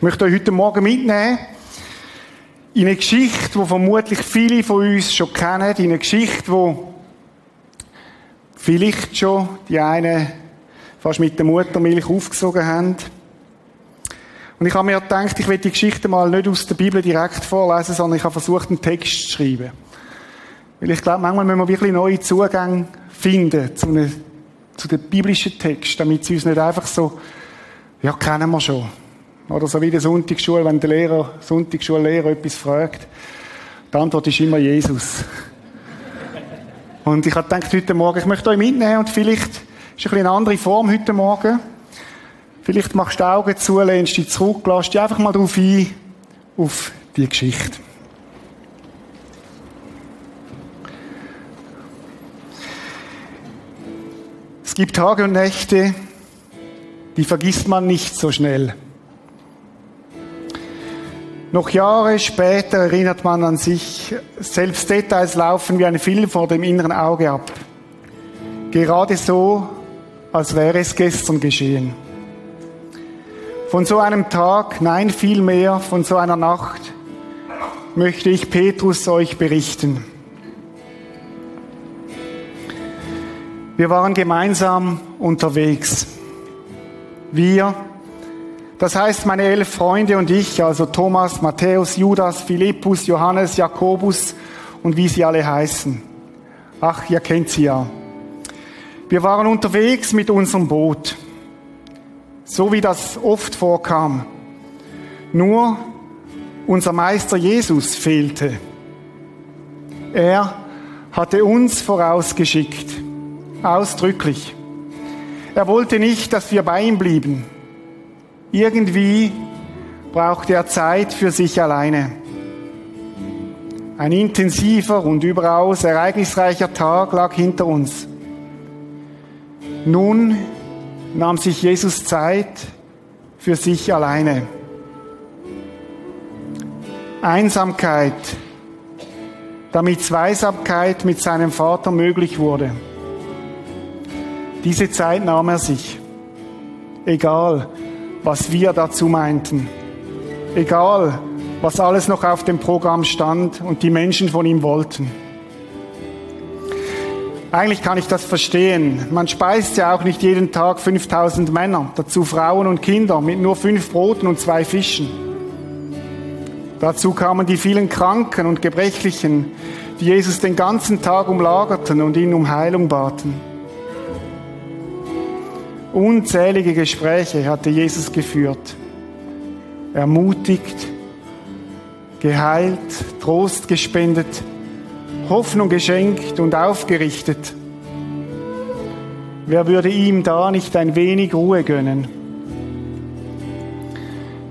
Ich möchte euch heute Morgen mitnehmen in eine Geschichte, die vermutlich viele von uns schon kennen, in eine Geschichte, wo vielleicht schon die einen fast mit der Muttermilch aufgesogen haben. Und ich habe mir gedacht, ich will die Geschichte mal nicht aus der Bibel direkt vorlesen, sondern ich habe versucht, einen Text zu schreiben. Weil ich glaube, manchmal müssen wir wirklich neue Zugänge finden zu, einem, zu den biblischen Text, damit sie uns nicht einfach so, ja, kennen wir schon. Oder so wie der Sonntagsschule, wenn der Lehrer, Sonntagsschullehrer etwas fragt. Die Antwort ist immer Jesus. Und ich habe gedacht, heute Morgen, ich möchte euch mitnehmen und vielleicht ist ein eine andere Form heute Morgen. Vielleicht machst du die Augen zu, lehnst dich zurück, lässt dich einfach mal darauf ein, auf die Geschichte. Es gibt Tage und Nächte, die vergisst man nicht so schnell. Noch Jahre später erinnert man an sich, selbst Details laufen wie ein Film vor dem inneren Auge ab. Gerade so, als wäre es gestern geschehen. Von so einem Tag, nein, vielmehr von so einer Nacht, möchte ich Petrus euch berichten. Wir waren gemeinsam unterwegs. Wir, das heißt, meine elf Freunde und ich, also Thomas, Matthäus, Judas, Philippus, Johannes, Jakobus und wie sie alle heißen. Ach, ihr kennt sie ja. Wir waren unterwegs mit unserem Boot, so wie das oft vorkam. Nur unser Meister Jesus fehlte. Er hatte uns vorausgeschickt, ausdrücklich. Er wollte nicht, dass wir bei ihm blieben. Irgendwie brauchte er Zeit für sich alleine. Ein intensiver und überaus ereignisreicher Tag lag hinter uns. Nun nahm sich Jesus Zeit für sich alleine. Einsamkeit, damit Zweisamkeit mit seinem Vater möglich wurde. Diese Zeit nahm er sich. Egal, was wir dazu meinten. Egal, was alles noch auf dem Programm stand und die Menschen von ihm wollten. Eigentlich kann ich das verstehen. Man speist ja auch nicht jeden Tag 5000 Männer, dazu Frauen und Kinder mit nur fünf Broten und zwei Fischen. Dazu kamen die vielen Kranken und Gebrechlichen, die Jesus den ganzen Tag umlagerten und ihn um Heilung baten. Unzählige Gespräche hatte Jesus geführt, ermutigt, geheilt, Trost gespendet, Hoffnung geschenkt und aufgerichtet. Wer würde ihm da nicht ein wenig Ruhe gönnen?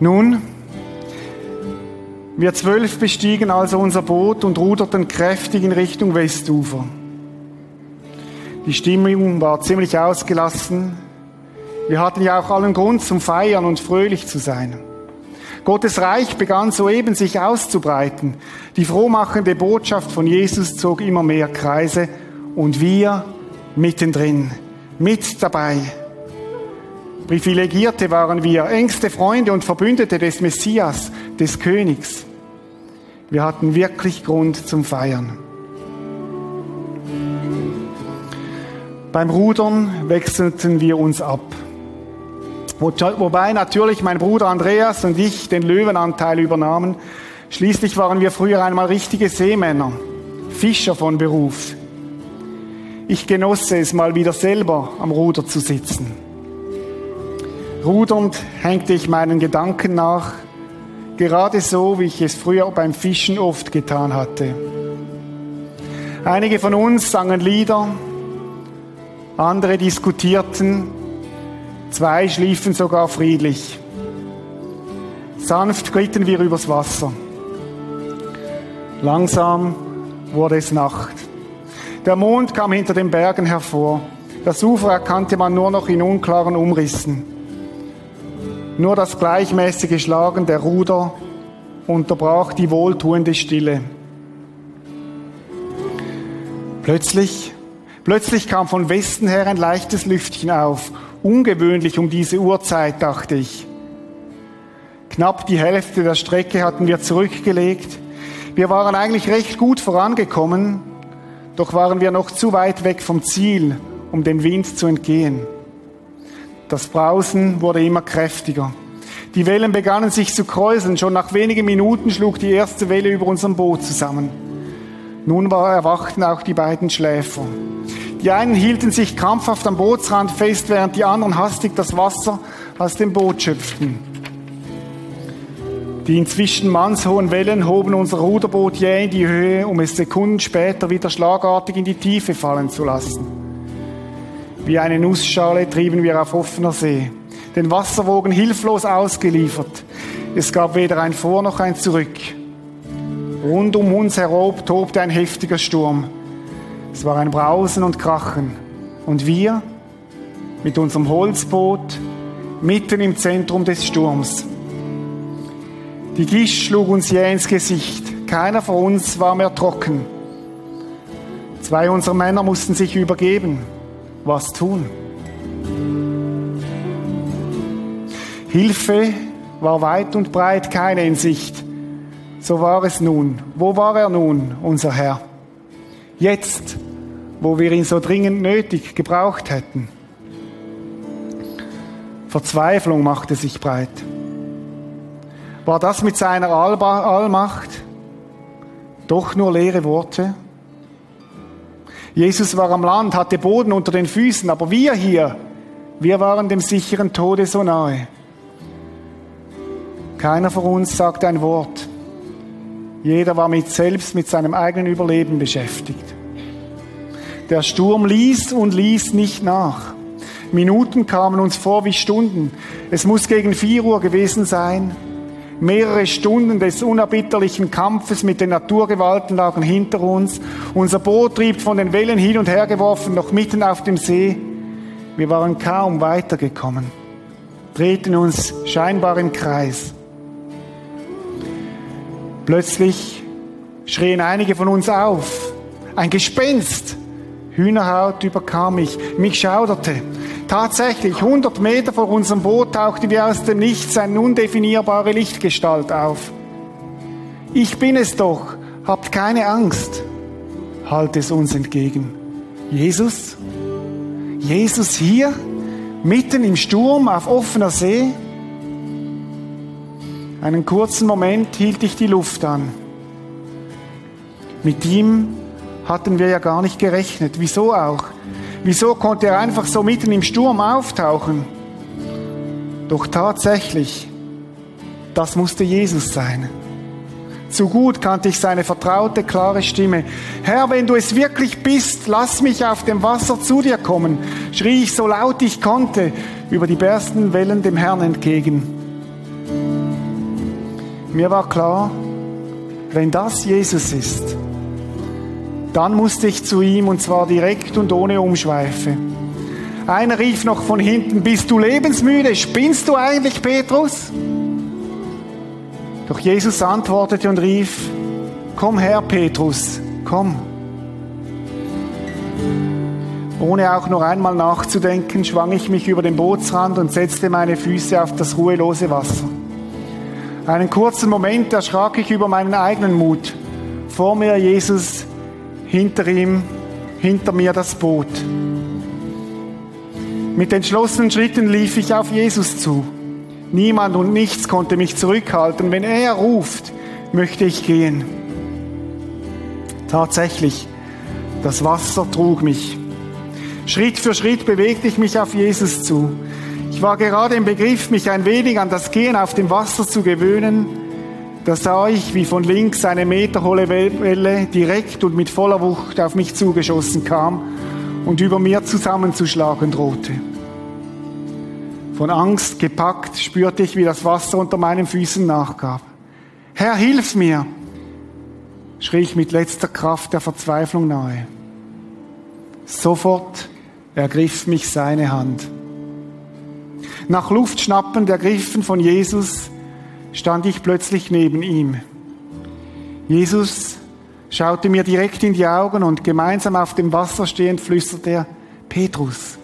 Nun, wir zwölf bestiegen also unser Boot und ruderten kräftig in Richtung Westufer. Die Stimmung war ziemlich ausgelassen, wir hatten ja auch allen Grund zum Feiern und fröhlich zu sein. Gottes Reich begann soeben sich auszubreiten. Die frohmachende Botschaft von Jesus zog immer mehr Kreise und wir mittendrin, mit dabei. Privilegierte waren wir, engste Freunde und Verbündete des Messias, des Königs. Wir hatten wirklich Grund zum Feiern. Beim Rudern wechselten wir uns ab. Wobei natürlich mein Bruder Andreas und ich den Löwenanteil übernahmen. Schließlich waren wir früher einmal richtige Seemänner, Fischer von Beruf. Ich genosse es mal wieder selber am Ruder zu sitzen. Rudernd hängte ich meinen Gedanken nach, gerade so, wie ich es früher beim Fischen oft getan hatte. Einige von uns sangen Lieder, andere diskutierten, Zwei schliefen sogar friedlich. Sanft glitten wir übers Wasser. Langsam wurde es Nacht. Der Mond kam hinter den Bergen hervor. Das Ufer erkannte man nur noch in unklaren Umrissen. Nur das gleichmäßige Schlagen der Ruder unterbrach die wohltuende Stille. Plötzlich, plötzlich kam von Westen her ein leichtes Lüftchen auf Ungewöhnlich um diese Uhrzeit, dachte ich. Knapp die Hälfte der Strecke hatten wir zurückgelegt. Wir waren eigentlich recht gut vorangekommen, doch waren wir noch zu weit weg vom Ziel, um dem Wind zu entgehen. Das Brausen wurde immer kräftiger. Die Wellen begannen sich zu kräuseln. Schon nach wenigen Minuten schlug die erste Welle über unserem Boot zusammen. Nun erwachten auch die beiden Schläfer. Die einen hielten sich krampfhaft am Bootsrand fest, während die anderen hastig das Wasser aus dem Boot schöpften. Die inzwischen mannshohen Wellen hoben unser Ruderboot jäh in die Höhe, um es Sekunden später wieder schlagartig in die Tiefe fallen zu lassen. Wie eine Nussschale trieben wir auf offener See, den Wasserwogen hilflos ausgeliefert. Es gab weder ein Vor noch ein Zurück. Rund um uns herum tobte ein heftiger Sturm. Es war ein Brausen und Krachen. Und wir mit unserem Holzboot mitten im Zentrum des Sturms. Die Gischt schlug uns jäh ins Gesicht. Keiner von uns war mehr trocken. Zwei unserer Männer mussten sich übergeben. Was tun? Hilfe war weit und breit keine in Sicht. So war es nun. Wo war er nun, unser Herr? Jetzt, wo wir ihn so dringend nötig gebraucht hätten. Verzweiflung machte sich breit. War das mit seiner Allmacht doch nur leere Worte? Jesus war am Land, hatte Boden unter den Füßen, aber wir hier, wir waren dem sicheren Tode so nahe. Keiner von uns sagte ein Wort. Jeder war mit selbst mit seinem eigenen Überleben beschäftigt. Der Sturm ließ und ließ nicht nach. Minuten kamen uns vor wie Stunden. Es muss gegen vier Uhr gewesen sein. Mehrere Stunden des unerbitterlichen Kampfes mit den Naturgewalten lagen hinter uns. Unser Boot trieb von den Wellen hin und her geworfen, noch mitten auf dem See. Wir waren kaum weitergekommen, drehten uns scheinbar im Kreis. Plötzlich schrien einige von uns auf. Ein Gespenst! Hühnerhaut überkam mich. Mich schauderte. Tatsächlich, 100 Meter vor unserem Boot tauchte wie aus dem Nichts eine undefinierbare Lichtgestalt auf. Ich bin es doch, habt keine Angst, halt es uns entgegen. Jesus? Jesus hier, mitten im Sturm auf offener See? Einen kurzen Moment hielt ich die Luft an. Mit ihm hatten wir ja gar nicht gerechnet. Wieso auch? Wieso konnte er einfach so mitten im Sturm auftauchen? Doch tatsächlich, das musste Jesus sein. Zu gut kannte ich seine vertraute, klare Stimme. Herr, wenn du es wirklich bist, lass mich auf dem Wasser zu dir kommen, schrie ich so laut ich konnte über die bersten Wellen dem Herrn entgegen. Mir war klar, wenn das Jesus ist, dann musste ich zu ihm und zwar direkt und ohne Umschweife. Einer rief noch von hinten, bist du lebensmüde? Spinnst du eigentlich, Petrus? Doch Jesus antwortete und rief, komm her, Petrus, komm. Ohne auch nur einmal nachzudenken, schwang ich mich über den Bootsrand und setzte meine Füße auf das ruhelose Wasser. Einen kurzen Moment erschrak ich über meinen eigenen Mut. Vor mir Jesus, hinter ihm, hinter mir das Boot. Mit entschlossenen Schritten lief ich auf Jesus zu. Niemand und nichts konnte mich zurückhalten. Wenn er ruft, möchte ich gehen. Tatsächlich, das Wasser trug mich. Schritt für Schritt bewegte ich mich auf Jesus zu. Ich war gerade im Begriff, mich ein wenig an das Gehen auf dem Wasser zu gewöhnen. Da sah ich, wie von links eine meterhohe Welle direkt und mit voller Wucht auf mich zugeschossen kam und über mir zusammenzuschlagen drohte. Von Angst gepackt spürte ich, wie das Wasser unter meinen Füßen nachgab. Herr, hilf mir! schrie ich mit letzter Kraft der Verzweiflung nahe. Sofort ergriff mich seine Hand. Nach Luft schnappend ergriffen von Jesus stand ich plötzlich neben ihm. Jesus schaute mir direkt in die Augen und gemeinsam auf dem Wasser stehend flüsterte er, Petrus,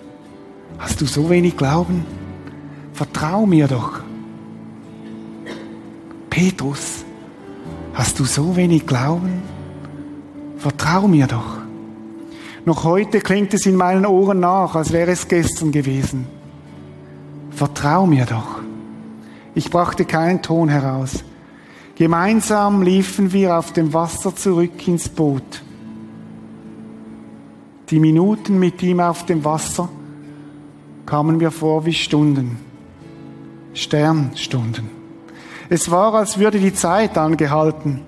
hast du so wenig Glauben? Vertrau mir doch. Petrus, hast du so wenig Glauben? Vertrau mir doch. Noch heute klingt es in meinen Ohren nach, als wäre es gestern gewesen. Vertrau mir doch. Ich brachte keinen Ton heraus. Gemeinsam liefen wir auf dem Wasser zurück ins Boot. Die Minuten mit ihm auf dem Wasser kamen mir vor wie Stunden, Sternstunden. Es war, als würde die Zeit angehalten.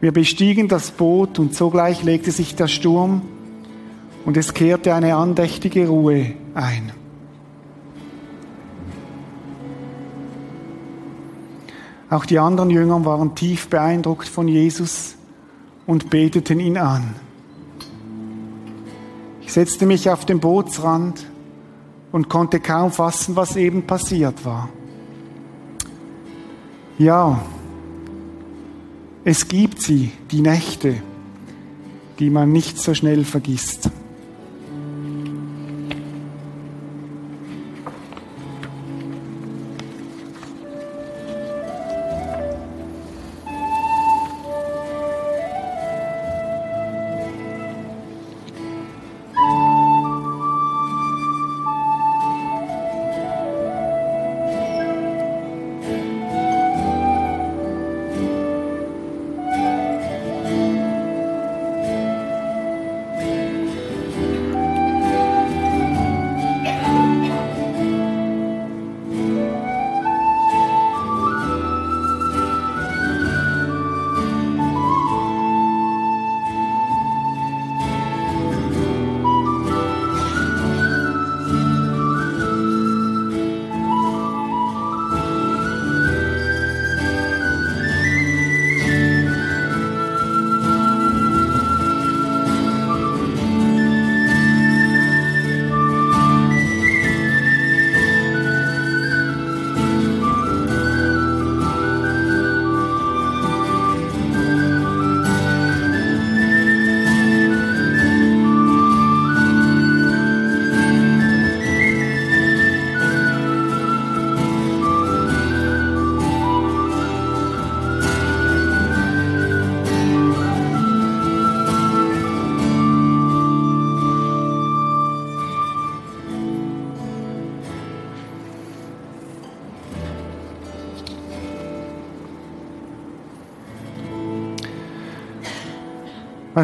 Wir bestiegen das Boot und sogleich legte sich der Sturm und es kehrte eine andächtige Ruhe ein. Auch die anderen Jünger waren tief beeindruckt von Jesus und beteten ihn an. Ich setzte mich auf den Bootsrand und konnte kaum fassen, was eben passiert war. Ja, es gibt sie, die Nächte, die man nicht so schnell vergisst.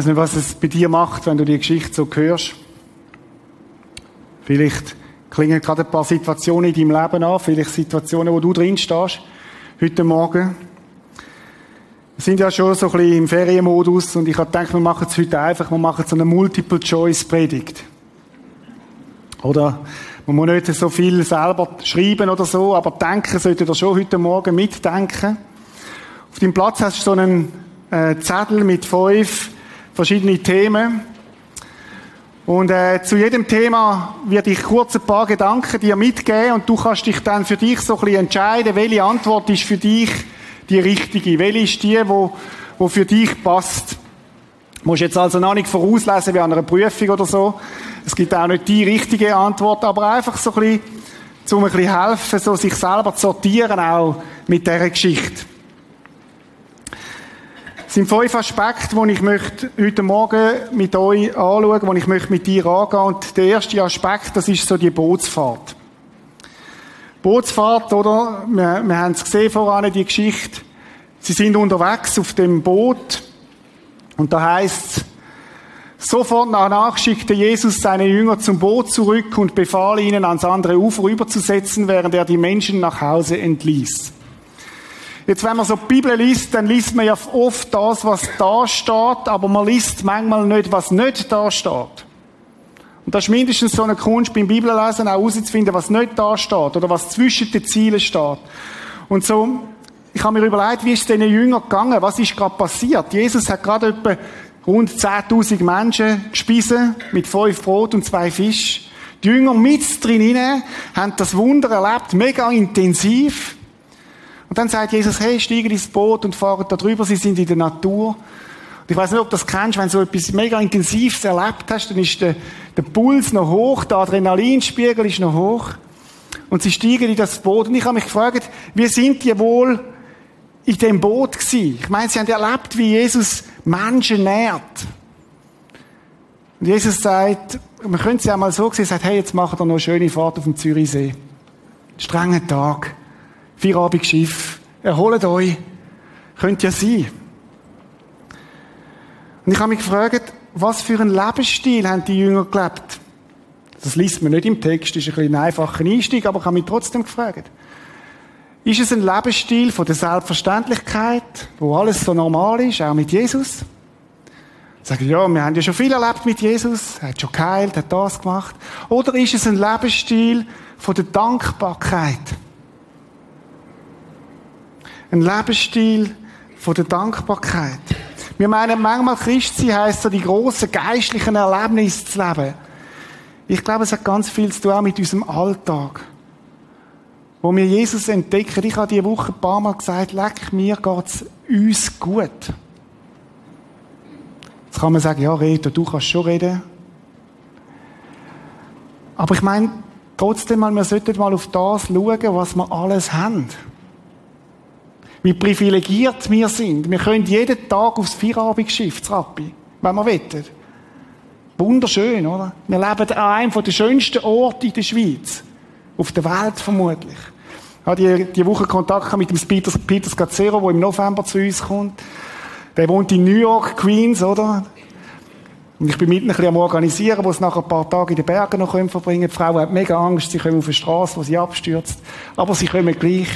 Weiß nicht, was es bei dir macht, wenn du die Geschichte so hörst. Vielleicht klingen gerade ein paar Situationen in deinem Leben an, vielleicht Situationen, wo du drin stehst, heute Morgen. Wir sind ja schon so ein bisschen im Ferienmodus und ich habe gedacht, wir machen es heute einfach, wir machen so eine Multiple-Choice-Predigt. Oder man muss nicht so viel selber schreiben oder so, aber denken solltet ihr schon heute Morgen mitdenken. Auf deinem Platz hast du so einen äh, Zettel mit fünf verschiedene Themen. Und äh, zu jedem Thema werde ich kurz ein paar Gedanken dir mitgeben und du kannst dich dann für dich so ein bisschen entscheiden, welche Antwort ist für dich die richtige, welche ist die, wo, wo für dich passt. Du musst jetzt also noch nicht vorauslesen wie an einer Prüfung oder so. Es gibt auch nicht die richtige Antwort, aber einfach so ein bisschen, um ein bisschen helfen, so sich selber zu sortieren, auch mit dieser Geschichte. Es sind fünf Aspekte, die ich möchte heute Morgen mit euch anschauen, die ich möchte mit dir angehen. Und der erste Aspekt, das ist so die Bootsfahrt. Bootsfahrt, oder? Wir, wir haben es gesehen voran, die Geschichte. Sie sind unterwegs auf dem Boot. Und da heißt Sofort danach schickte Jesus seine Jünger zum Boot zurück und befahl ihnen, ans andere Ufer überzusetzen, während er die Menschen nach Hause entließ. Jetzt, wenn man so die Bibel liest, dann liest man ja oft das, was da steht, aber man liest manchmal nicht, was nicht da steht. Und das ist mindestens so eine Kunst beim Bibellesen, auch herauszufinden, was nicht da steht oder was zwischen den Zielen steht. Und so, ich habe mir überlegt, wie ist es diesen Jüngern gegangen? Was ist gerade passiert? Jesus hat gerade etwa rund 10.000 Menschen gespiesen mit fünf Brot und zwei Fisch. Die Jünger mit drin haben das Wunder erlebt, mega intensiv. Und dann sagt Jesus, hey, steige ins Boot und fahrt da drüber, sie sind in der Natur. Und ich weiß nicht, ob du das kennst, wenn du so etwas mega Intensives erlebt hast, dann ist der, der Puls noch hoch, der Adrenalinspiegel ist noch hoch. Und sie steigen in das Boot. Und ich habe mich gefragt, wie sind die wohl in dem Boot gewesen. Ich meine, sie haben erlebt, wie Jesus Menschen nährt. Und Jesus sagt, man könnte es ja mal so sehen, sagt, hey, jetzt macht er noch eine schöne Fahrt auf dem Zürichsee. Strenger Tag. Feierabend Schiff. Erholt euch. Könnte ja sein. Und ich habe mich gefragt, was für einen Lebensstil haben die Jünger gelebt? Das liest man nicht im Text, ist ein bisschen ein einfacher Einstieg, aber ich habe mich trotzdem gefragt. Ist es ein Lebensstil von der Selbstverständlichkeit, wo alles so normal ist, auch mit Jesus? Sagen, ja, wir haben ja schon viel erlebt mit Jesus, er hat schon geheilt, hat das gemacht. Oder ist es ein Lebensstil von der Dankbarkeit? Ein Lebensstil von der Dankbarkeit. Wir meinen manchmal, Christsein heisst so, die grossen geistlichen Erlebnisse zu leben. Ich glaube, es hat ganz viel zu tun mit unserem Alltag. Wo wir Jesus entdecken, ich habe diese Woche ein paar Mal gesagt, leck, mir geht's uns gut. Jetzt kann man sagen, ja, Reto, du kannst schon reden. Aber ich meine, trotzdem wir sollten mal auf das schauen, was wir alles haben. Wie privilegiert wir sind. Wir können jeden Tag aufs Vierabendsschiff, Rappi, wenn wir wollen. Wunderschön, oder? Wir leben an einem der schönsten Orte in der Schweiz. Auf der Welt vermutlich. Ich hatte die, Woche Kontakt mit dem Peter, Peter Scazzero, der im November zu uns kommt. Der wohnt in New York, Queens, oder? Und ich bin mitten ein am Organisieren, wo es nach ein paar Tagen in den Bergen noch verbringen können. Die Frau hat mega Angst, sie kommen auf eine Straße, wo sie abstürzt. Aber sie kommen gleich.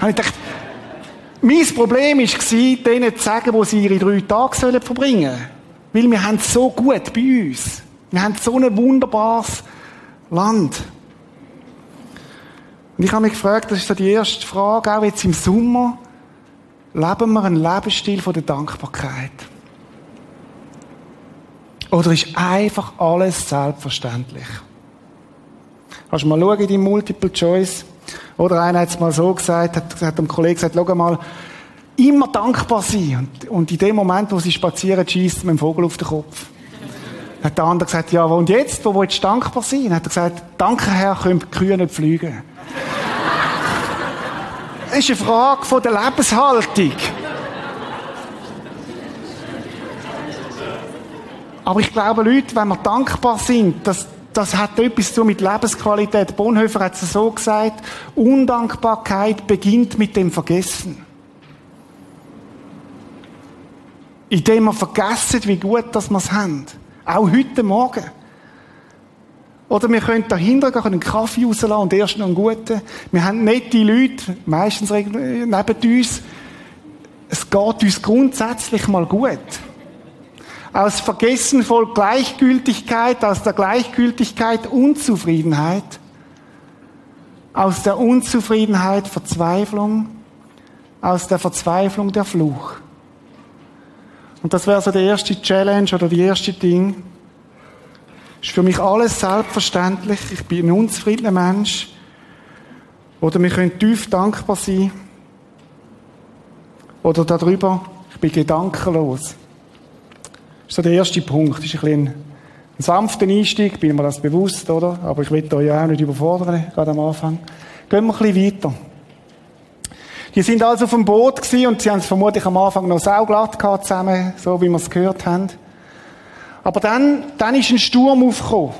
Da ich gedacht, mein Problem war, denen zu sagen, wo sie ihre drei Tage verbringen sollen. Weil wir haben es so gut bei uns. Wir haben so ein wunderbares Land. Und ich habe mich gefragt, das ist so die erste Frage, auch jetzt im Sommer, leben wir einen Lebensstil von der Dankbarkeit? Oder ist einfach alles selbstverständlich? Kannst du mal schauen in die Multiple Choice? Oder einer hat es mal so gesagt, hat, hat dem Kollegen gesagt, schau mal, immer dankbar sein. Und, und in dem Moment, wo sie spazieren, schießt man einen Vogel auf den Kopf. Hat der andere gesagt, ja, und jetzt, wo willst du dankbar sein? Hat er gesagt, danke Herr, können die Kühe nicht fliegen. das ist eine Frage von der Lebenshaltung. Aber ich glaube, Leute, wenn wir dankbar sind, das, das hat etwas zu mit Lebensqualität. Bonhoeffer hat es so gesagt, Undankbarkeit beginnt mit dem Vergessen. Indem wir vergessen, wie gut wir es haben. Auch heute Morgen. Oder wir können dahinter gehen, einen Kaffee rauslassen und erst noch einen guten. Wir haben nette Leute, meistens neben uns. Es geht uns grundsätzlich mal gut. Aus Vergessen folgt Gleichgültigkeit, aus der Gleichgültigkeit Unzufriedenheit, aus der Unzufriedenheit Verzweiflung, aus der Verzweiflung der Fluch. Und das wäre so der erste Challenge oder die erste Ding. Ist für mich alles selbstverständlich. Ich bin ein unzufriedener Mensch. Oder wir können tief dankbar sein. Oder darüber, ich bin gedankenlos. So der erste Punkt. Das ist ein, bisschen ein sanfter Einstieg, bin mir das bewusst, oder? Aber ich will euch auch nicht überfordern, gerade am Anfang. Gehen wir ein bisschen weiter. Die sind also dem Boot gewesen und sie haben es vermutlich am Anfang noch sauglatt gehabt zusammen, so wie wir es gehört haben. Aber dann, dann ist ein Sturm aufgekommen.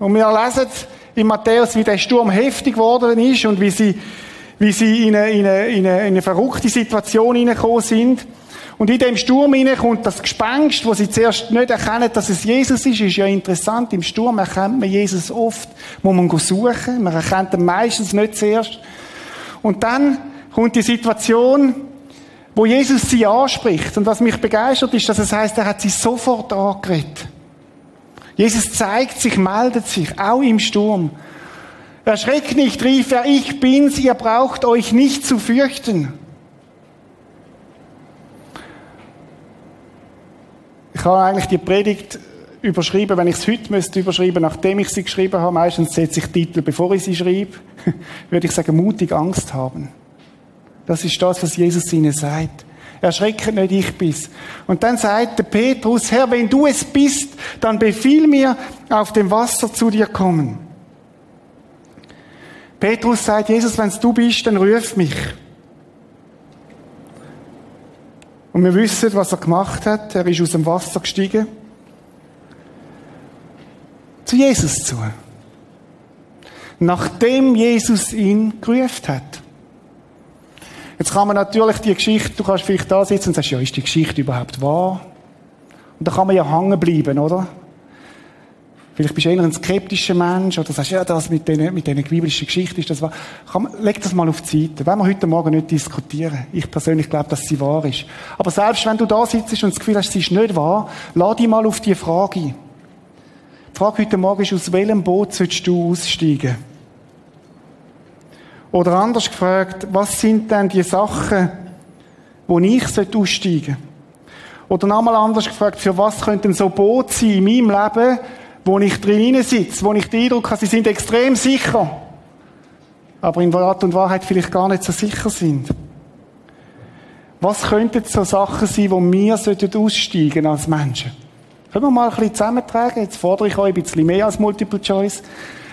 Und wir lesen in Matthäus, wie der Sturm heftig geworden ist und wie sie, wie sie in eine, in eine, in eine verrückte Situation hineingekommen sind. Und in dem Sturm hinein kommt das Gespenst, wo sie zuerst nicht erkennen, dass es Jesus ist, ist ja interessant. Im Sturm erkennt man Jesus oft, muss man suchen. Man erkennt ihn meistens nicht zuerst. Und dann kommt die Situation, wo Jesus sie anspricht. Und was mich begeistert ist, dass es heißt, er hat sie sofort angeredet. Jesus zeigt sich, meldet sich, auch im Sturm. Erschreckt nicht, rief er, ich bin's, ihr braucht euch nicht zu fürchten. Ich habe eigentlich die Predigt überschrieben, wenn ich es heute müsste überschreiben, nachdem ich sie geschrieben habe, meistens setze ich Titel, bevor ich sie schreibe, würde ich sagen, mutig Angst haben. Das ist das, was Jesus ihnen sagt. Erschreckt nicht, ich bin's. Und dann sagt der Petrus, Herr, wenn du es bist, dann befiehl mir, auf dem Wasser zu dir kommen. Petrus sagt, Jesus, wenn du bist, dann ruf mich. Und wir wissen, was er gemacht hat. Er ist aus dem Wasser gestiegen. Zu Jesus zu. Nachdem Jesus ihn gerufen hat. Jetzt kann man natürlich die Geschichte, du kannst vielleicht da sitzen und sagst, ja, ist die Geschichte überhaupt wahr? Und da kann man ja hängen bleiben, oder? Vielleicht bist du eher ein skeptischer Mensch oder sagst, ja, das mit diesen, mit diesen biblischen Geschichten ist das wahr. Kann leg das mal auf die Seite. Wenn wir heute Morgen nicht diskutieren. Ich persönlich glaube, dass sie wahr ist. Aber selbst wenn du da sitzt und das Gefühl hast, sie ist nicht wahr, lade dich mal auf die Frage. Die Frage heute Morgen ist, aus welchem Boot sollst du aussteigen? Oder anders gefragt, was sind denn die Sachen, wo ich aussteigen sollte? Oder nochmal anders gefragt, für was könnten so Boote sein in meinem Leben, wo ich drin sitze, wo ich den Eindruck habe, sie sind extrem sicher, aber in Wahrheit und Wahrheit vielleicht gar nicht so sicher sind. Was könnten so Sachen sein, wo wir aussteigen als Menschen? Können wir mal ein bisschen zusammentragen? Jetzt fordere ich euch ein bisschen mehr als Multiple Choice.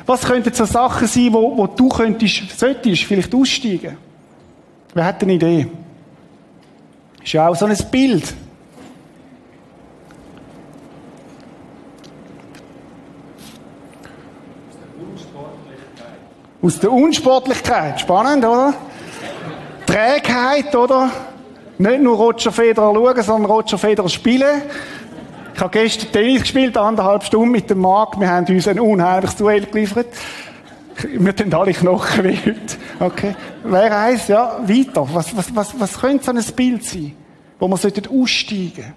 Was könnten so Sachen sein, wo, wo du könntest, solltest vielleicht aussteigen? Wer hat eine Idee? Ist ja auch so ein Bild. Aus der Unsportlichkeit. Spannend, oder? Trägheit, oder? Nicht nur Roger Federer schauen, sondern Roger Federer spielen. Ich habe gestern Tennis gespielt, anderthalb Stunden mit dem Marc. Wir haben uns ein unheimliches Duell geliefert. Wir tun alle Knochen wie heute. Okay. Wer eins, ja, weiter. Was, was, was, was könnte so ein Bild sein, wo man aussteigen sollte?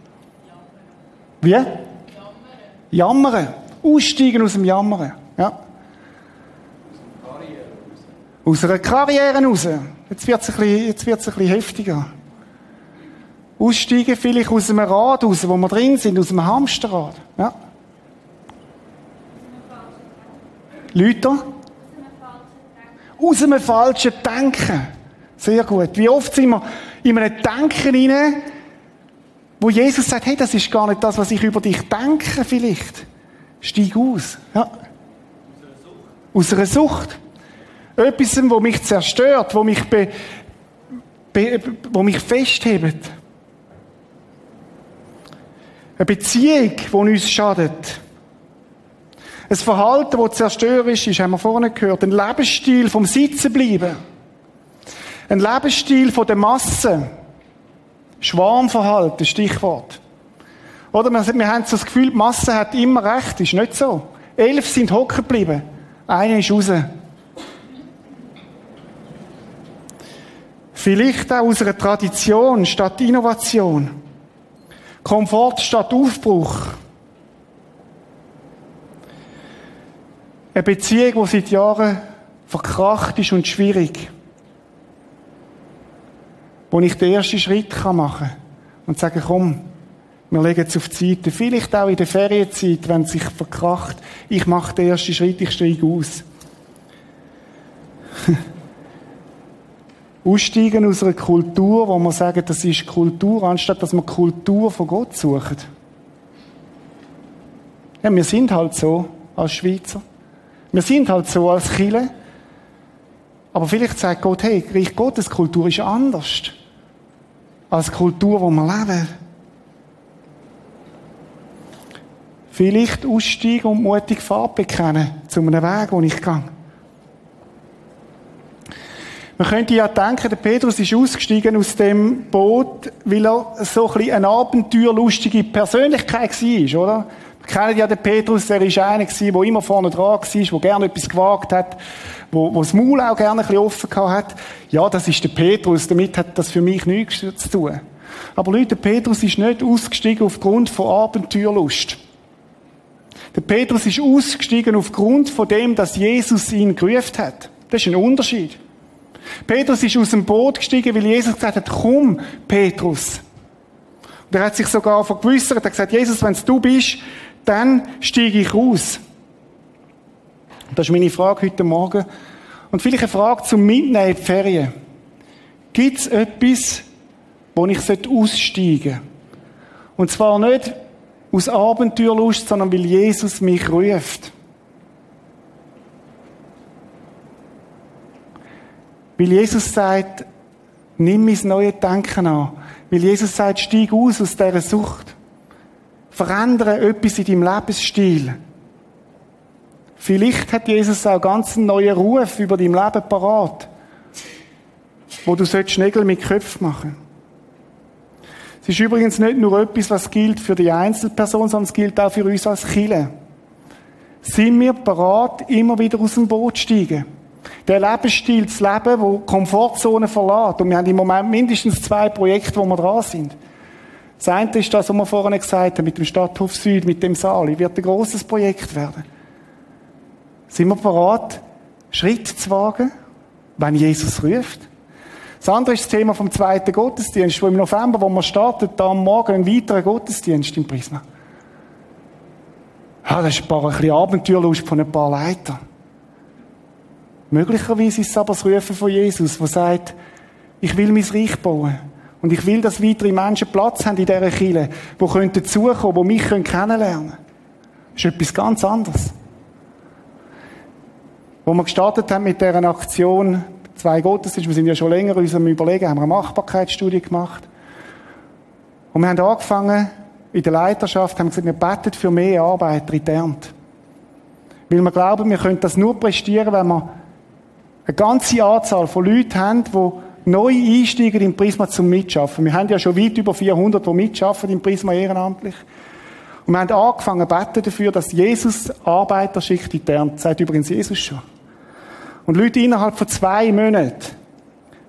Wie? Jammern. Jammern. Aussteigen aus dem Jammern. Ja. Aus einer Karriere raus. Jetzt wird es ein, bisschen, ein bisschen heftiger. Aussteigen vielleicht aus einem Rad raus, wo wir drin sind, aus einem Hamsterrad. Ja. Leute? Aus einem falschen Denken. Sehr gut. Wie oft sind wir in einem Denken rein, wo Jesus sagt, hey, das ist gar nicht das, was ich über dich denke, vielleicht. Steig aus. Ja. Aus einer Sucht. Etwas, wo mich zerstört, wo mich, be, be, wo mich festhebt. Eine Beziehung, die uns schadet. Ein Verhalten, das zerstörerisch ist, haben wir vorne gehört. Ein Lebensstil vom Sitzenbleiben. Ein Lebensstil von der Masse. Schwarmverhalten, Stichwort. Oder wir haben so das Gefühl, die Masse hat immer recht. Ist nicht so. Elf sind hocken geblieben. Einer ist raus. Vielleicht auch aus einer Tradition statt Innovation. Komfort statt Aufbruch. Eine Beziehung, die seit Jahren verkracht ist und schwierig. Wo ich den ersten Schritt machen kann und sagen, komm, wir legen es auf die Seite. Vielleicht auch in der Ferienzeit, wenn es sich verkracht. Ich mache den ersten Schritt, ich steige aus. Aussteigen aus einer Kultur, wo man sagen, das ist Kultur, anstatt dass man Kultur von Gott sucht. Ja, wir sind halt so als Schweizer. Wir sind halt so als Chile. Aber vielleicht sagt Gott, hey, Reich Gottes Kultur ist anders als Kultur, wo wir leben. Vielleicht aussteigen und mutig Farbe bekennen zu einem Weg, wo ich gehe. Man könnte ja denken, der Petrus ist ausgestiegen aus dem Boot, weil er so ein bisschen eine abenteuerlustige Persönlichkeit war, oder? Wir kennen ja den Petrus, der ist einer der immer vorne dran war, der gerne etwas gewagt hat, wo, wo das Maul auch gerne ein bisschen offen hat. Ja, das ist der Petrus, damit hat das für mich nichts zu tun. Aber Leute, der Petrus ist nicht ausgestiegen aufgrund von Abenteuerlust. Der Petrus ist ausgestiegen aufgrund von dem, dass Jesus ihn gerufen hat. Das ist ein Unterschied. Petrus ist aus dem Boot gestiegen, weil Jesus gesagt hat, komm, Petrus. Und er hat sich sogar vergewissert, er hat gesagt, Jesus, wenn es du bist, dann steige ich raus. Und das ist meine Frage heute Morgen. Und vielleicht eine Frage zum Mitnehmen in die Ferien. Gibt es etwas, wo ich aussteigen sollte? Und zwar nicht aus Abenteuerlust, sondern weil Jesus mich ruft. Weil Jesus sagt, Nimm mein neues Denken an. Weil Jesus sagt, steig aus aus dieser Sucht. Verändere etwas in deinem Lebensstil. Vielleicht hat Jesus auch ganz einen neuen Ruf über dein Leben parat, wo du Nägel mit Köpfen machen Es ist übrigens nicht nur etwas, was gilt für die Einzelperson, sondern es gilt auch für uns als Kille. Sind wir parat, immer wieder aus dem Boot zu steigen? Der Lebensstil zu leben, wo Komfortzone verlässt. Und wir haben im Moment mindestens zwei Projekte, wo wir dran sind. Das eine ist das, was wir vorhin gesagt haben, mit dem Stadthof Süd, mit dem Saal. Wird ein grosses Projekt werden. Sind wir bereit, Schritt zu wagen, wenn Jesus ruft? Das andere ist das Thema vom zweiten Gottesdienst, wo im November, wo wir starten, da am Morgen ein weiterer Gottesdienst im Prisma. Ja, das ist ein, paar, ein bisschen Abenteuerlust von ein paar Leitern. Möglicherweise ist es aber das Rufen von Jesus, der sagt, ich will mein Reich bauen. Und ich will, dass weitere Menschen Platz haben in dieser Kirche, die können dazukommen, die mich kennenlernen können. Das ist etwas ganz anderes. Wo wir gestartet haben mit dieser Aktion, zwei Gottesdienste, wir sind ja schon länger in unserem Überlegen, haben wir eine Machbarkeitsstudie gemacht. Und wir haben angefangen, in der Leiterschaft, haben gesagt, wir beten für mehr Arbeiter in der Ernte. Weil wir glauben, wir können das nur prestieren, wenn wir eine ganze Anzahl von Leuten haben, die neu einsteigen im Prisma zum Mitschaffen. Wir haben ja schon weit über 400, die mitschaffen im Prisma ehrenamtlich. Und wir haben angefangen zu beten dafür, dass Jesus Arbeiter schickt in die Ernte. Das sagt übrigens Jesus schon. Und Leute innerhalb von zwei Monaten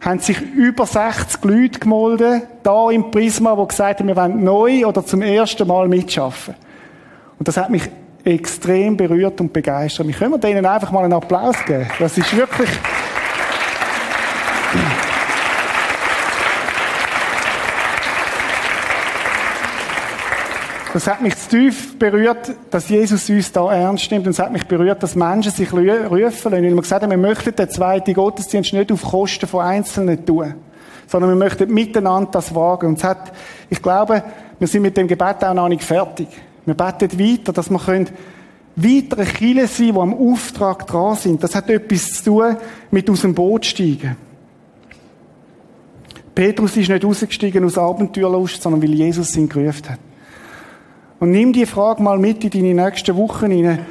haben sich über 60 Leute gemolden, da im Prisma, die gesagt haben, wir wollen neu oder zum ersten Mal mitschaffen. Und das hat mich extrem berührt und begeistert. Wir können denen einfach mal einen Applaus geben. Das ist wirklich... Das hat mich zu tief berührt, dass Jesus uns da ernst nimmt. Und es hat mich berührt, dass Menschen sich rufen lassen. Weil wir gesagt haben, wir möchten den zweiten Gottesdienst nicht auf Kosten von Einzelnen tun. Sondern wir möchten miteinander das wagen. Und es hat, ich glaube, wir sind mit dem Gebet auch noch nicht fertig. Wir beten weiter, dass wir können weitere Kinder sein, die am Auftrag dran sind. Das hat etwas zu tun mit aus dem Boot steigen. Petrus ist nicht rausgestiegen aus Abenteuerlust, sondern weil Jesus ihn gerufen hat. Und nimm die Frage mal mit in deine nächsten Wochen hinein.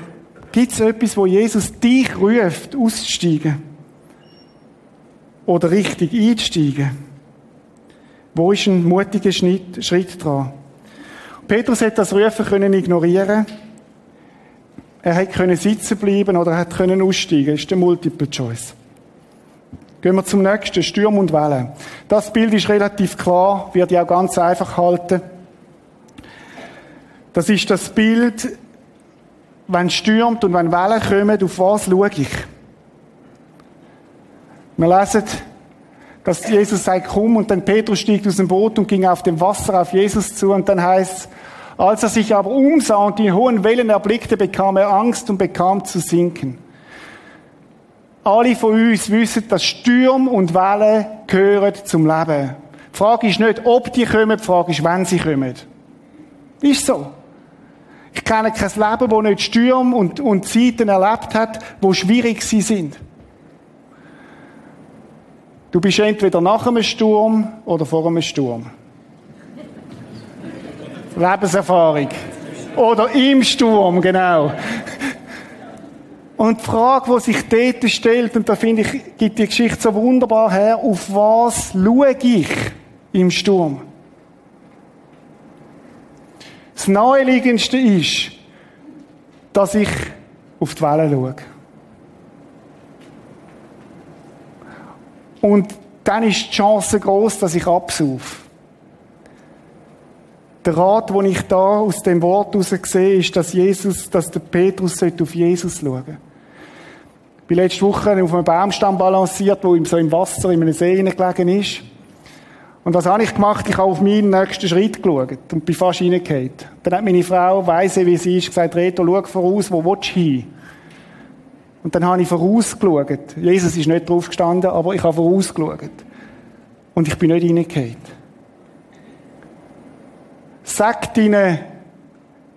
Gibt es etwas, wo Jesus dich ruft, auszusteigen? Oder richtig einzusteigen? Wo ist ein mutiger Schritt dran? Petrus hätte das Rufen können ignorieren. Er hätte können sitzen bleiben oder er hätte können aussteigen. Das ist der Multiple Choice. Gehen wir zum nächsten, Sturm und Wellen. Das Bild ist relativ klar, wird ja auch ganz einfach halten. Das ist das Bild, wenn es stürmt und wenn Wellen kommen, auf was schaue ich? Wir lesen, dass Jesus sagt, komm, und dann Petrus stieg aus dem Boot und ging auf dem Wasser auf Jesus zu, und dann heißt als er sich aber umsah und die hohen Wellen erblickte, bekam er Angst und bekam zu sinken. Alle von uns wissen, dass Sturm und Wellen gehören zum Leben. Die Frage ist nicht, ob die kommen, die Frage ist, wann sie kommen. Ist so. Ich kenne kein Leben, wo nicht Sturm und, und Zeiten erlebt hat, wo schwierig sie sind. Du bist entweder nach einem Sturm oder vor einem Sturm. Lebenserfahrung. Oder im Sturm, genau. Und die Frage, die sich dort stellt, und da finde ich, gibt die Geschichte so wunderbar her, auf was schaue ich im Sturm? Das Naheliegendste ist, dass ich auf die Wellen schaue. Und dann ist die Chance groß, dass ich absaufe. Der Rat, den ich da aus dem Wort heraus sehe, ist, dass Jesus, dass der Petrus auf Jesus schauen sollte. Ich bin letzte Woche auf einem Baumstamm balanciert, wo ihm so im Wasser in einem See gelegen ist. Und was habe ich gemacht? Ich habe auf meinen nächsten Schritt geschaut und bin fast reingefallen. Dann hat meine Frau, weise wie sie ist, gesagt, Reto, schau voraus, wo willst du hin? Und dann habe ich vorausgeschaut. Jesus ist nicht drauf gestanden, aber ich habe vorausgeschaut. Und ich bin nicht reingefallen. Sag deinen,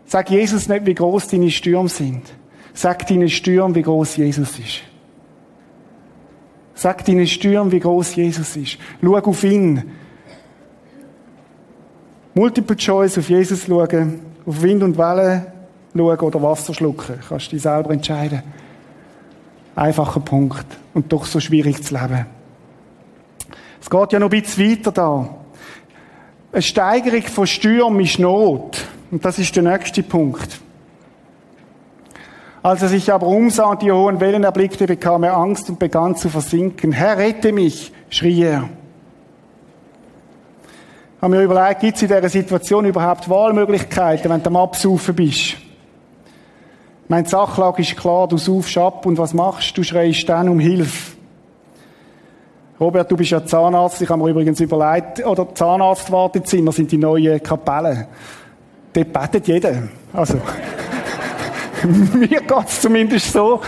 sag Jesus nicht, wie groß deine Stürme sind. Sag deinen Stürmen, wie groß Jesus ist. Sag deinen Stürmen, wie groß Jesus ist. Schau auf ihn. Multiple Choice auf Jesus schauen, auf Wind und Wellen schauen oder Wasser schlucken. Kannst du dich selber entscheiden. Einfacher Punkt. Und doch so schwierig zu leben. Es geht ja noch ein bisschen weiter da. Eine Steigerung von Stürmen ist Not. Und das ist der nächste Punkt. Als er sich aber umsah und die hohen Wellen erblickte, bekam er Angst und begann zu versinken. Herr, rette mich, schrie er. Ich habe mir überlegt, gibt es in dieser Situation überhaupt Wahlmöglichkeiten, wenn du am Absaufen bist? Meine Sachlage ist klar, du saufst ab und was machst du? Schreist dann um Hilfe. Robert, du bist ja Zahnarzt, ich habe mir übrigens überlegt, oder Zahnarztwartezimmer sind die neuen Kapellen. Dort betet jeder. Also, mir geht's zumindest so.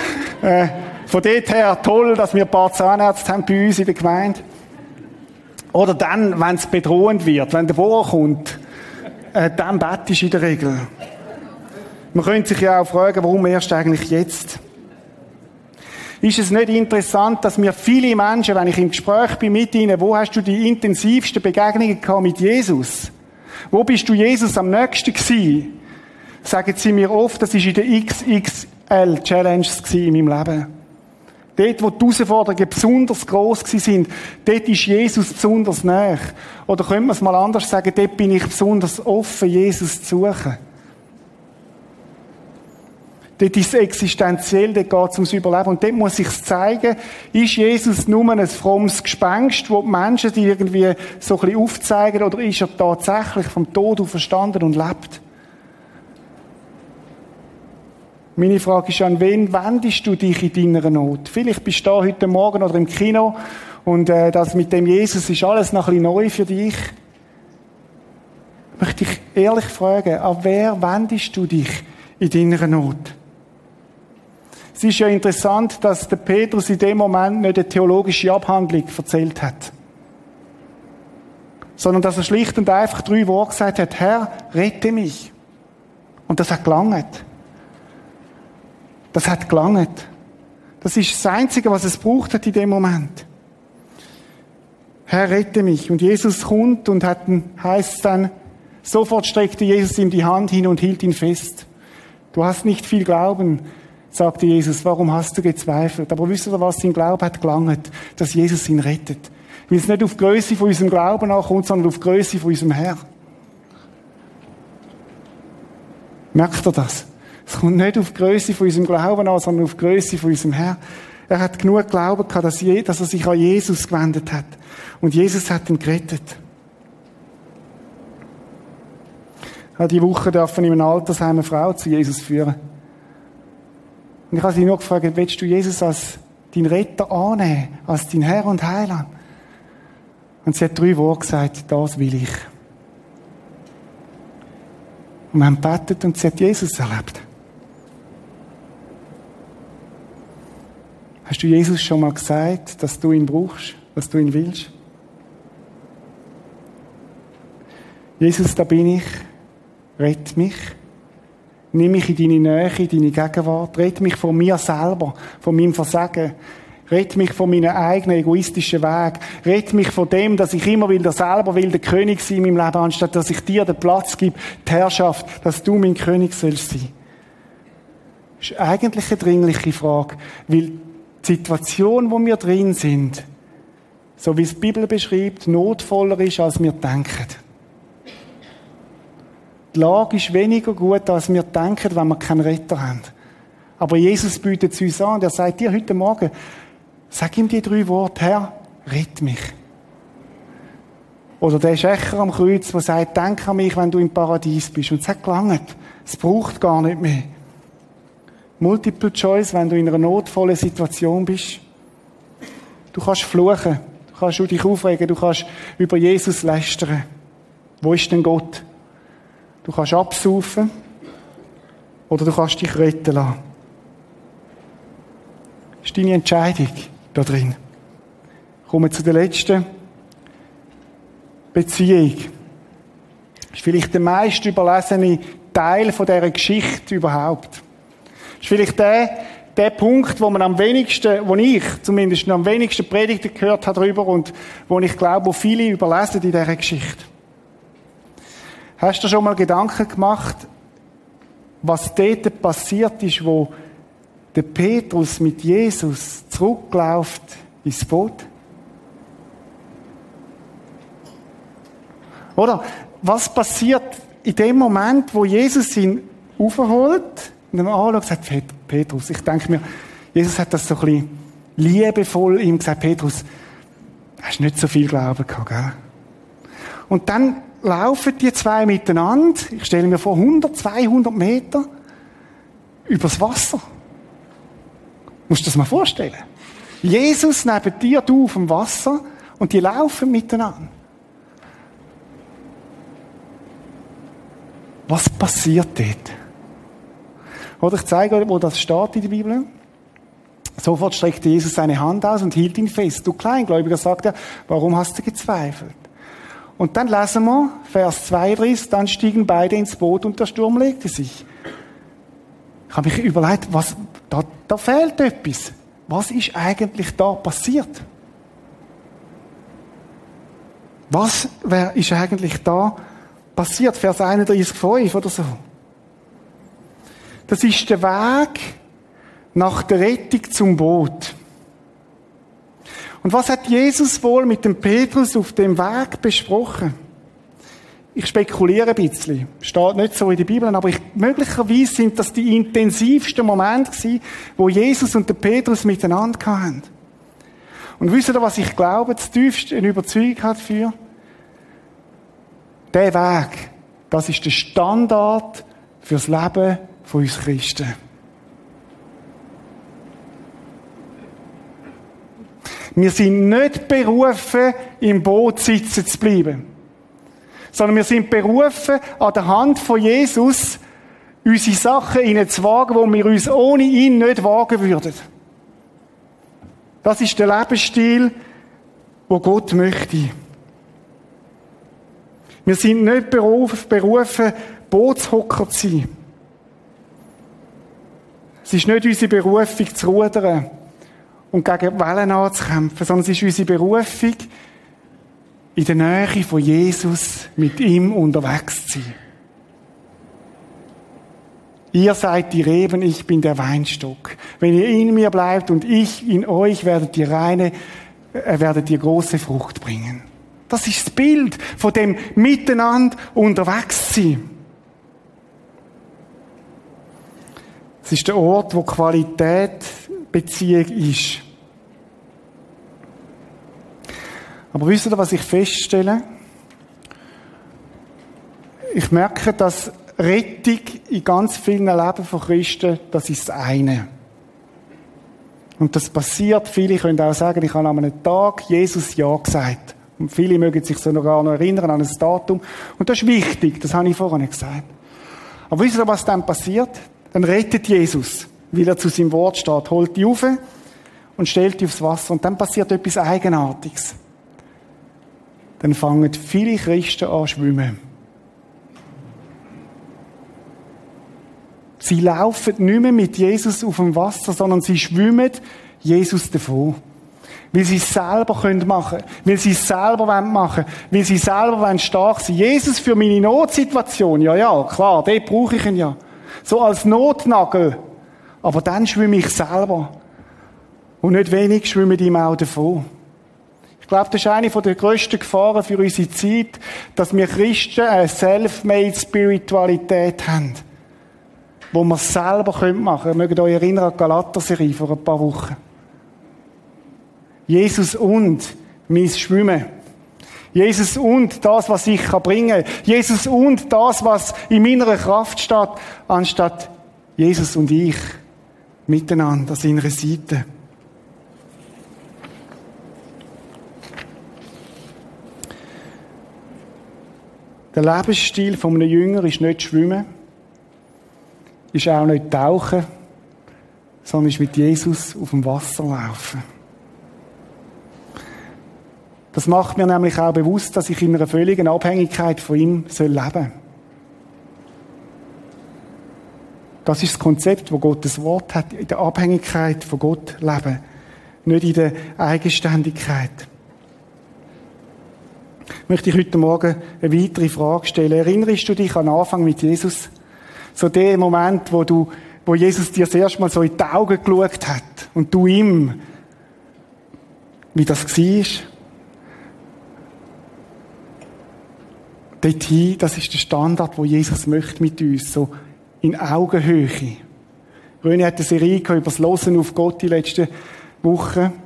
Äh, von dort her toll, dass wir ein paar Zahnärzte haben bei uns in der Gemeinde. Oder dann, wenn es bedrohend wird, wenn der Bohr kommt, äh, dann bettest du in der Regel. Man könnte sich ja auch fragen, warum erst eigentlich jetzt? Ist es nicht interessant, dass mir viele Menschen, wenn ich im Gespräch bin mit ihnen, wo hast du die intensivsten Begegnungen gehabt mit Jesus? Wo bist du Jesus am nächsten gewesen? Sagen sie mir oft, das ist in der XXL Challenge in meinem Leben. Dort, wo die Herausforderungen besonders gross sind, dort ist Jesus besonders nah. Oder können wir es mal anders sagen, dort bin ich besonders offen, Jesus zu suchen. Dort ist es existenziell, dort geht es ums Überleben. Und dort muss sich zeigen, ist Jesus nur ein frommes Gespenst, wo die Menschen die irgendwie so ein bisschen aufzeigen, oder ist er tatsächlich vom Tod verstanden und lebt? Meine Frage ist, an wen wendest du dich in deiner Not? Vielleicht bist du da heute Morgen oder im Kino und äh, das mit dem Jesus ist alles noch ein bisschen neu für dich. Ich möchte dich ehrlich fragen, an wer wendest du dich in deiner Not? Es ist ja interessant, dass der Petrus in dem Moment nicht eine theologische Abhandlung erzählt hat. Sondern dass er schlicht und einfach drei Worte gesagt hat, Herr, rette mich. Und das hat gelangt. Das hat gelangt. Das ist das Einzige, was es braucht hat in dem Moment. Herr, rette mich. Und Jesus kommt und hat, heißt dann, sofort streckte Jesus ihm die Hand hin und hielt ihn fest. Du hast nicht viel Glauben, sagte Jesus, warum hast du gezweifelt? Aber wisst ihr, was sein Glaube hat gelangt? Dass Jesus ihn rettet. Weil es nicht auf Größe von unserem Glauben ankommt, sondern auf Größe von unserem Herr. Merkt ihr das? Es kommt nicht auf Größe von unserem Glauben an, sondern auf Größe von unserem Herr. Er hat genug Glauben gehabt, dass, er sich an Jesus gewendet hat. Und Jesus hat ihn gerettet. Ich habe die Woche dürfen in einem Altersheim eine Frau zu Jesus führen. Und ich habe sie nur gefragt, willst du Jesus als dein Retter annehmen, als dein Herr und Heiland? Und sie hat drei Worte gesagt, das will ich. Und wir haben gebetet und sie hat Jesus erlebt. Hast du Jesus schon mal gesagt, dass du ihn brauchst, dass du ihn willst? Jesus, da bin ich, rett mich. Nimm mich in deine Nähe, in deine Gegenwart. Red mich von mir selber, von meinem Versagen. Red mich von meinem eigenen egoistischen Weg. Red mich von dem, dass ich immer will, der selber will, der König sein in meinem Leben, anstatt dass ich dir den Platz gebe, die Herrschaft, dass du mein König sollst sein. Das ist eigentlich eine dringliche Frage, weil die Situation, wo wir drin sind, so wie es die Bibel beschreibt, notvoller ist, als wir denken. Die Lage ist weniger gut, als wir denken, wenn wir keinen Retter haben. Aber Jesus bietet es uns an und er sagt dir heute Morgen, sag ihm die drei Worte, Herr, rett mich. Oder der Schächer am Kreuz, der sagt, denk an mich, wenn du im Paradies bist. Und sag langt. Es braucht gar nicht mehr. Multiple Choice, wenn du in einer notvollen Situation bist. Du kannst fluchen. Du kannst dich aufregen. Du kannst über Jesus lästern. Wo ist denn Gott? Du kannst absaufen oder du kannst dich retten lassen. Das ist deine Entscheidung da drin. Kommen wir zu der letzten Beziehung. Das ist vielleicht der meist überlesene Teil von dieser Geschichte überhaupt. Das ist vielleicht der, der Punkt, wo man am wenigsten, wo ich zumindest am wenigsten Predigten gehört habe darüber und wo ich glaube, wo viele überlesen in dieser Geschichte. Hast du schon mal Gedanken gemacht, was dort passiert ist, wo der Petrus mit Jesus zurückläuft ins Boot? Oder was passiert in dem Moment, wo Jesus ihn aufholt und ihm anschaut und sagt, Petrus, ich denke mir, Jesus hat das so ein bisschen liebevoll ihm gesagt, Petrus, hast nicht so viel Glauben gehabt, gell? Und dann laufen die zwei miteinander, ich stelle mir vor, 100, 200 Meter übers Wasser. Musst du das mal vorstellen? Jesus neben dir, du auf dem Wasser und die laufen miteinander. Was passiert dort? Oder ich zeige euch, wo das steht in der Bibel. Sofort streckte Jesus seine Hand aus und hielt ihn fest. Du Kleingläubiger, sagt er, warum hast du gezweifelt? Und dann lesen wir, Vers 32, dann stiegen beide ins Boot und der Sturm legte sich. Ich habe mich überlegt, was, da, da fehlt etwas. Was ist eigentlich da passiert? Was wer ist eigentlich da passiert? Vers 31, 5 oder so. Das ist der Weg nach der Rettung zum Boot. Und was hat Jesus wohl mit dem Petrus auf dem Weg besprochen? Ich spekuliere ein bisschen. Steht nicht so in der Bibel, aber ich, möglicherweise sind das die intensivsten Momente gewesen, wo Jesus und der Petrus miteinander hatten. Und wisst ihr, was ich glaube, das tiefste eine Überzeugung hat für? Der Weg, das ist der Standard fürs Leben von uns Christen. Wir sind nicht berufen, im Boot sitzen zu bleiben. Sondern wir sind berufen, an der Hand von Jesus unsere Sachen ihnen zu wagen, wo wir uns ohne ihn nicht wagen würden. Das ist der Lebensstil, wo Gott möchte. Wir sind nicht berufen, Bootshocker zu sein. Es ist nicht unsere Berufung zu rudern und gegen Wellen anzukämpfen, sondern es ist unsere Berufung, in der Nähe von Jesus mit ihm unterwegs zu sein. Ihr seid die Reben, ich bin der Weinstock. Wenn ihr in mir bleibt und ich in euch, werdet ihr reine, äh, werdet ihr große Frucht bringen. Das ist das Bild von dem Miteinander unterwegs sein. Es ist der Ort, wo Qualität Beziehung ist. Aber wisst ihr, was ich feststelle? Ich merke, dass Rettung in ganz vielen Leben von Christen, das ist das eine. Und das passiert, viele können auch sagen, ich habe an einem Tag Jesus Ja gesagt. Und viele mögen sich sogar noch erinnern an ein Datum. Und das ist wichtig, das habe ich vorhin gesagt. Aber wisst ihr, was dann passiert? Dann rettet Jesus weil er zu seinem Wort steht, holt die auf und stellt die aufs Wasser. Und dann passiert etwas Eigenartiges. Dann fangen viele Christen an schwimmen. Sie laufen nicht mehr mit Jesus auf dem Wasser, sondern sie schwimmen Jesus davon. Weil sie es selber können machen Weil sie es selber machen wollen. Weil sie selber stark sein Jesus für meine Notsituation. Ja, ja, klar, den brauche ich ihn ja. So als Notnagel. Aber dann schwimme ich selber. Und nicht wenig schwimmen die auch davon. Ich glaube, das ist eine der grössten Gefahren für unsere Zeit, dass wir Christen eine self-made Spiritualität haben. Wo wir selber machen können. Ihr mögt euch erinnern an die Galater-Serie vor ein paar Wochen. Jesus und mein Schwimmen. Jesus und das, was ich bringen kann. Jesus und das, was in meiner Kraft steht, anstatt Jesus und ich miteinander an seiner Seite. Der Lebensstil von einem Jünger ist nicht schwimmen, ist auch nicht tauchen, sondern ist mit Jesus auf dem Wasser laufen. Das macht mir nämlich auch bewusst, dass ich in einer völligen Abhängigkeit von ihm leben soll Das ist das Konzept, wo Gottes Wort hat, in der Abhängigkeit von Gott leben. Nicht in der Eigenständigkeit. Möchte ich heute Morgen eine weitere Frage stellen. Erinnerst du dich an den Anfang mit Jesus? So der Moment, wo du, wo Jesus dir das erste Mal so in die Augen geschaut hat und du ihm, wie das war? Dorthin, das ist der Standard, wo Jesus möchte mit uns, so in Augenhöhe. Röni hat eine Serie über das Losen auf Gott die letzten Wochen.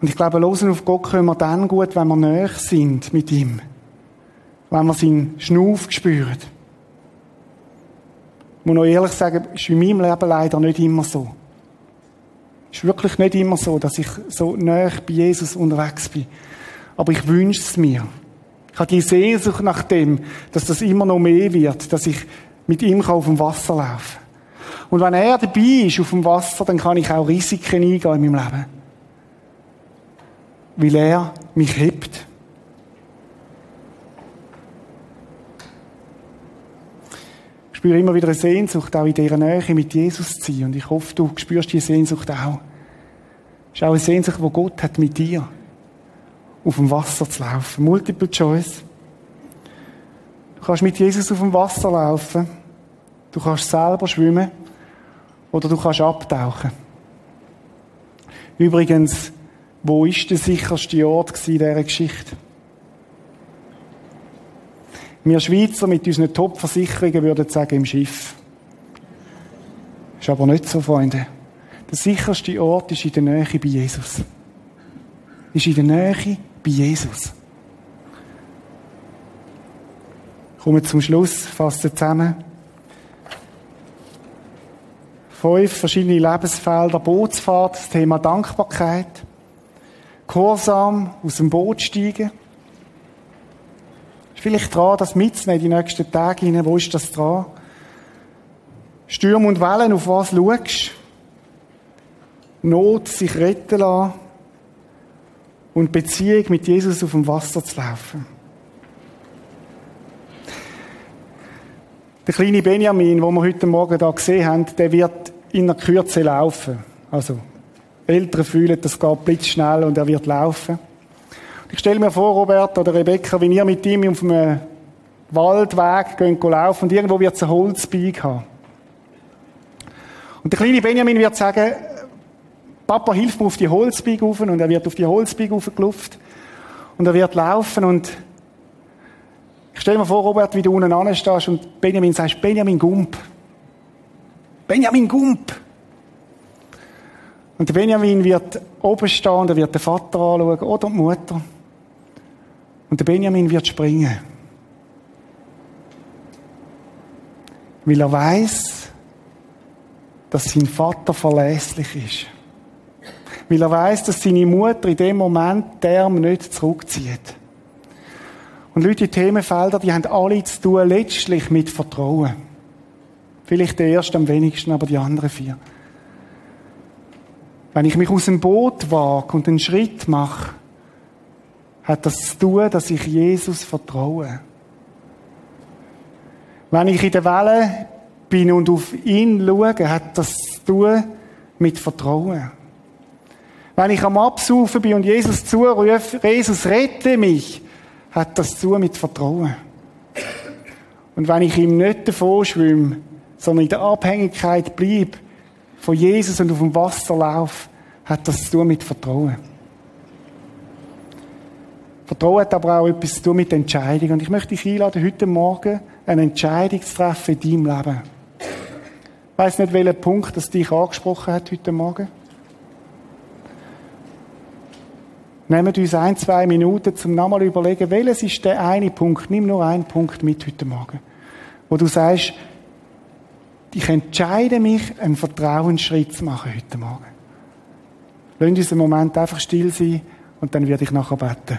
Und ich glaube, Losen auf Gott können wir dann gut, wenn wir näher sind mit ihm. Wenn wir seinen Schnuff spüren. Ich muss noch ehrlich sagen, ist in meinem Leben leider nicht immer so. Ist wirklich nicht immer so, dass ich so näher bei Jesus unterwegs bin. Aber ich wünsche es mir. Ich habe die Sehnsucht nach dem, dass das immer noch mehr wird, dass ich mit ihm auf dem Wasser laufen kann. Und wenn er dabei ist auf dem Wasser, dann kann ich auch Risiken eingehen in meinem Leben. Weil er mich hebt. Ich spüre immer wieder eine Sehnsucht, auch in dieser Nähe mit Jesus zu sein. Und ich hoffe, du spürst diese Sehnsucht auch. Es ist auch eine Sehnsucht, die Gott hat mit dir auf dem Wasser zu laufen. Multiple Choice. Du kannst mit Jesus auf dem Wasser laufen. Du kannst selber schwimmen. Oder du kannst abtauchen. Übrigens, wo ist der sicherste Ort in dieser Geschichte? Wir Schweizer mit unseren Top-Versicherungen würden sagen, im Schiff. Ist aber nicht so, Freunde. Der sicherste Ort ist in der Nähe bei Jesus. Ist in der Nähe bei Jesus. Kommen zum Schluss, fassen zusammen. Fünf verschiedene Lebensfelder, Bootsfahrt, das Thema Dankbarkeit, Gehorsam, aus dem Boot steigen. Ist vielleicht dran, das mitzunehmen, die nächsten Tage hinein. Wo ist das dran? Stürme und Wellen, auf was schaust? Not, sich retten lassen und Beziehung mit Jesus auf dem Wasser zu laufen. Der kleine Benjamin, den wir heute Morgen da gesehen haben, der wird in der Kürze laufen. Also, Eltern fühlen, das geht blitzschnell und er wird laufen. Ich stelle mir vor, Robert oder Rebecca, wenn ihr mit ihm auf einem Waldweg geht laufen und irgendwo wird es ein Holzbeig haben. Und der kleine Benjamin wird sagen, Papa hilft mir auf die Holzbeig rauf und er wird auf die Holzbeig raufgelaufen und er wird laufen und ich stelle mir vor, Robert, wie du unten anstehst und Benjamin sagst, Benjamin Gump. Benjamin Gump. Und Benjamin wird oben stehen und er wird den Vater anschauen oder die Mutter. Und der Benjamin wird springen. Weil er weiß, dass sein Vater verlässlich ist. Weil er weiß, dass seine Mutter in dem Moment der nicht zurückzieht. Und Leute, die Themenfelder, die haben alle zu tun, letztlich mit Vertrauen. Vielleicht der erste am wenigsten, aber die anderen vier. Wenn ich mich aus dem Boot wage und einen Schritt mache, hat das zu tun, dass ich Jesus vertraue. Wenn ich in der Welle bin und auf ihn schaue, hat das zu tun mit Vertrauen. Wenn ich am Absaufen bin und Jesus zurufe, Jesus rette mich, hat das zu mit Vertrauen. Und wenn ich ihm nicht davor schwimme, sondern in der Abhängigkeit bleibe von Jesus und auf dem Wasser laufe, hat das zu tun mit Vertrauen. Vertrauen hat aber auch etwas zu tun mit Entscheidung. Und ich möchte dich einladen, heute Morgen eine Entscheidung zu treffen in deinem Leben. Ich weiss nicht, welcher Punkt das dich angesprochen hat heute Morgen. Nehmen uns ein, zwei Minuten, zum nochmal überlegen, welches ist der eine Punkt, nimm nur einen Punkt mit heute Morgen, wo du sagst, ich entscheide mich, einen Vertrauensschritt zu machen heute Morgen. Lass uns einen Moment einfach still sein und dann werde ich nachher beten.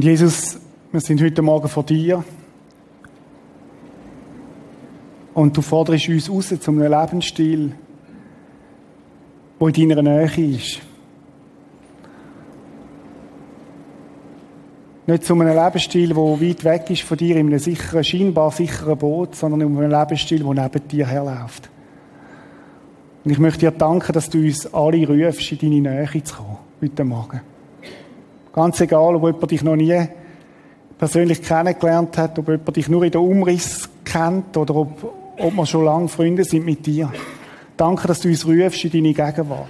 Und Jesus, wir sind heute Morgen vor dir. Und du forderst uns raus zu einem Lebensstil, der in deiner Nähe ist. Nicht zu einem Lebensstil, der weit weg ist von dir, in einem sicheren, scheinbar sicheren Boot, sondern in einem Lebensstil, der neben dir herläuft. Und ich möchte dir danken, dass du uns alle rufst, in deine Nähe zu kommen, heute Morgen. Ganz egal, ob jemand dich noch nie persönlich kennengelernt hat, ob jemand dich nur in der Umriss kennt oder ob, ob wir schon lange Freunde sind mit dir. Danke, dass du uns rufst in deine Gegenwart.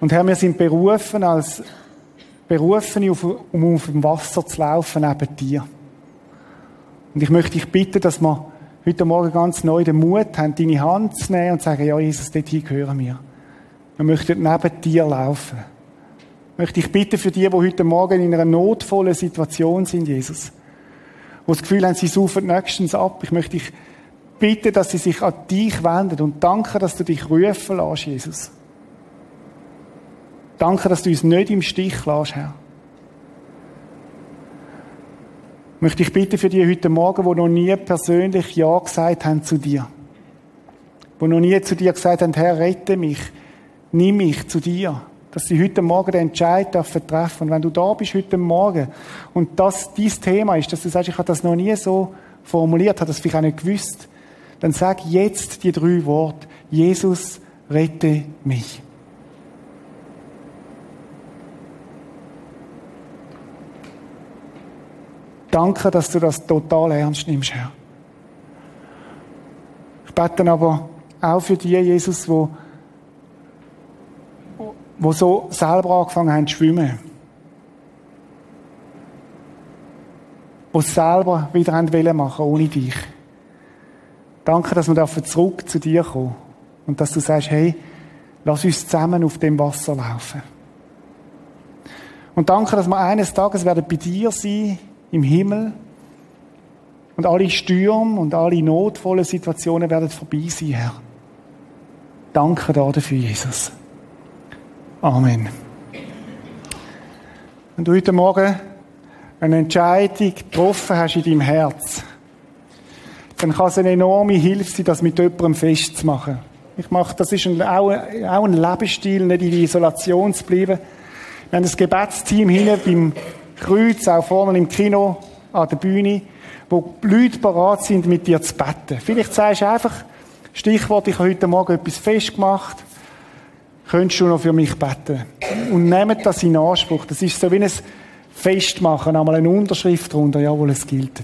Und Herr, wir sind berufen, als Berufene, um auf dem Wasser zu laufen neben dir. Und ich möchte dich bitten, dass wir heute Morgen ganz neu den Mut haben, deine Hand zu nehmen und zu sagen, ja, Jesus, dorthin gehören wir. Wir möchten neben dir laufen. Ich möchte dich bitten für die, die heute Morgen in einer notvollen Situation sind, Jesus. Wo das Gefühl haben, sie saufen nächstens ab. Ich möchte dich bitten, dass sie sich an dich wenden und danke, dass du dich rufen lässt, Jesus. Danke, dass du uns nicht im Stich lässt, Herr. Ich möchte dich bitten für die heute Morgen, die noch nie persönlich Ja gesagt haben zu dir. Die noch nie zu dir gesagt haben, Herr, rette mich nimm mich zu dir. Dass sie heute Morgen den Entscheid dürfen treffen. Und wenn du da bist heute Morgen und das dein Thema ist, dass du sagst, ich habe das noch nie so formuliert, habe das vielleicht auch nicht gewusst, dann sag jetzt die drei Worte. Jesus, rette mich. Danke, dass du das total ernst nimmst, Herr. Ich bete aber auch für die, Jesus, die die so selber angefangen haben zu schwimmen. Die selber wieder haben wollen machen ohne dich. Danke, dass wir zurück zu dir kommen und dass du sagst, hey, lass uns zusammen auf dem Wasser laufen. Und danke, dass wir eines Tages werden bei dir sein, im Himmel. Und alle Stürme und alle notvollen Situationen werden vorbei sein, Herr. Danke dafür, Jesus. Amen. Wenn du heute Morgen eine Entscheidung getroffen hast in deinem Herz, dann kann es eine enorme Hilfe sein, das mit jemandem festzumachen. Ich mache, das ist ein, auch, auch ein Lebensstil, nicht in Isolation zu bleiben. Wir haben das Gebetsteam hinten beim Kreuz, auch vorne im Kino, an der Bühne, wo Leute bereit sind, mit dir zu beten. Vielleicht sagst du einfach, Stichwort, ich habe heute Morgen etwas festgemacht könntest du noch für mich beten? Und nehmt das in Anspruch. Das ist so wie ein Festmachen, einmal eine Unterschrift drunter, jawohl, es gilt.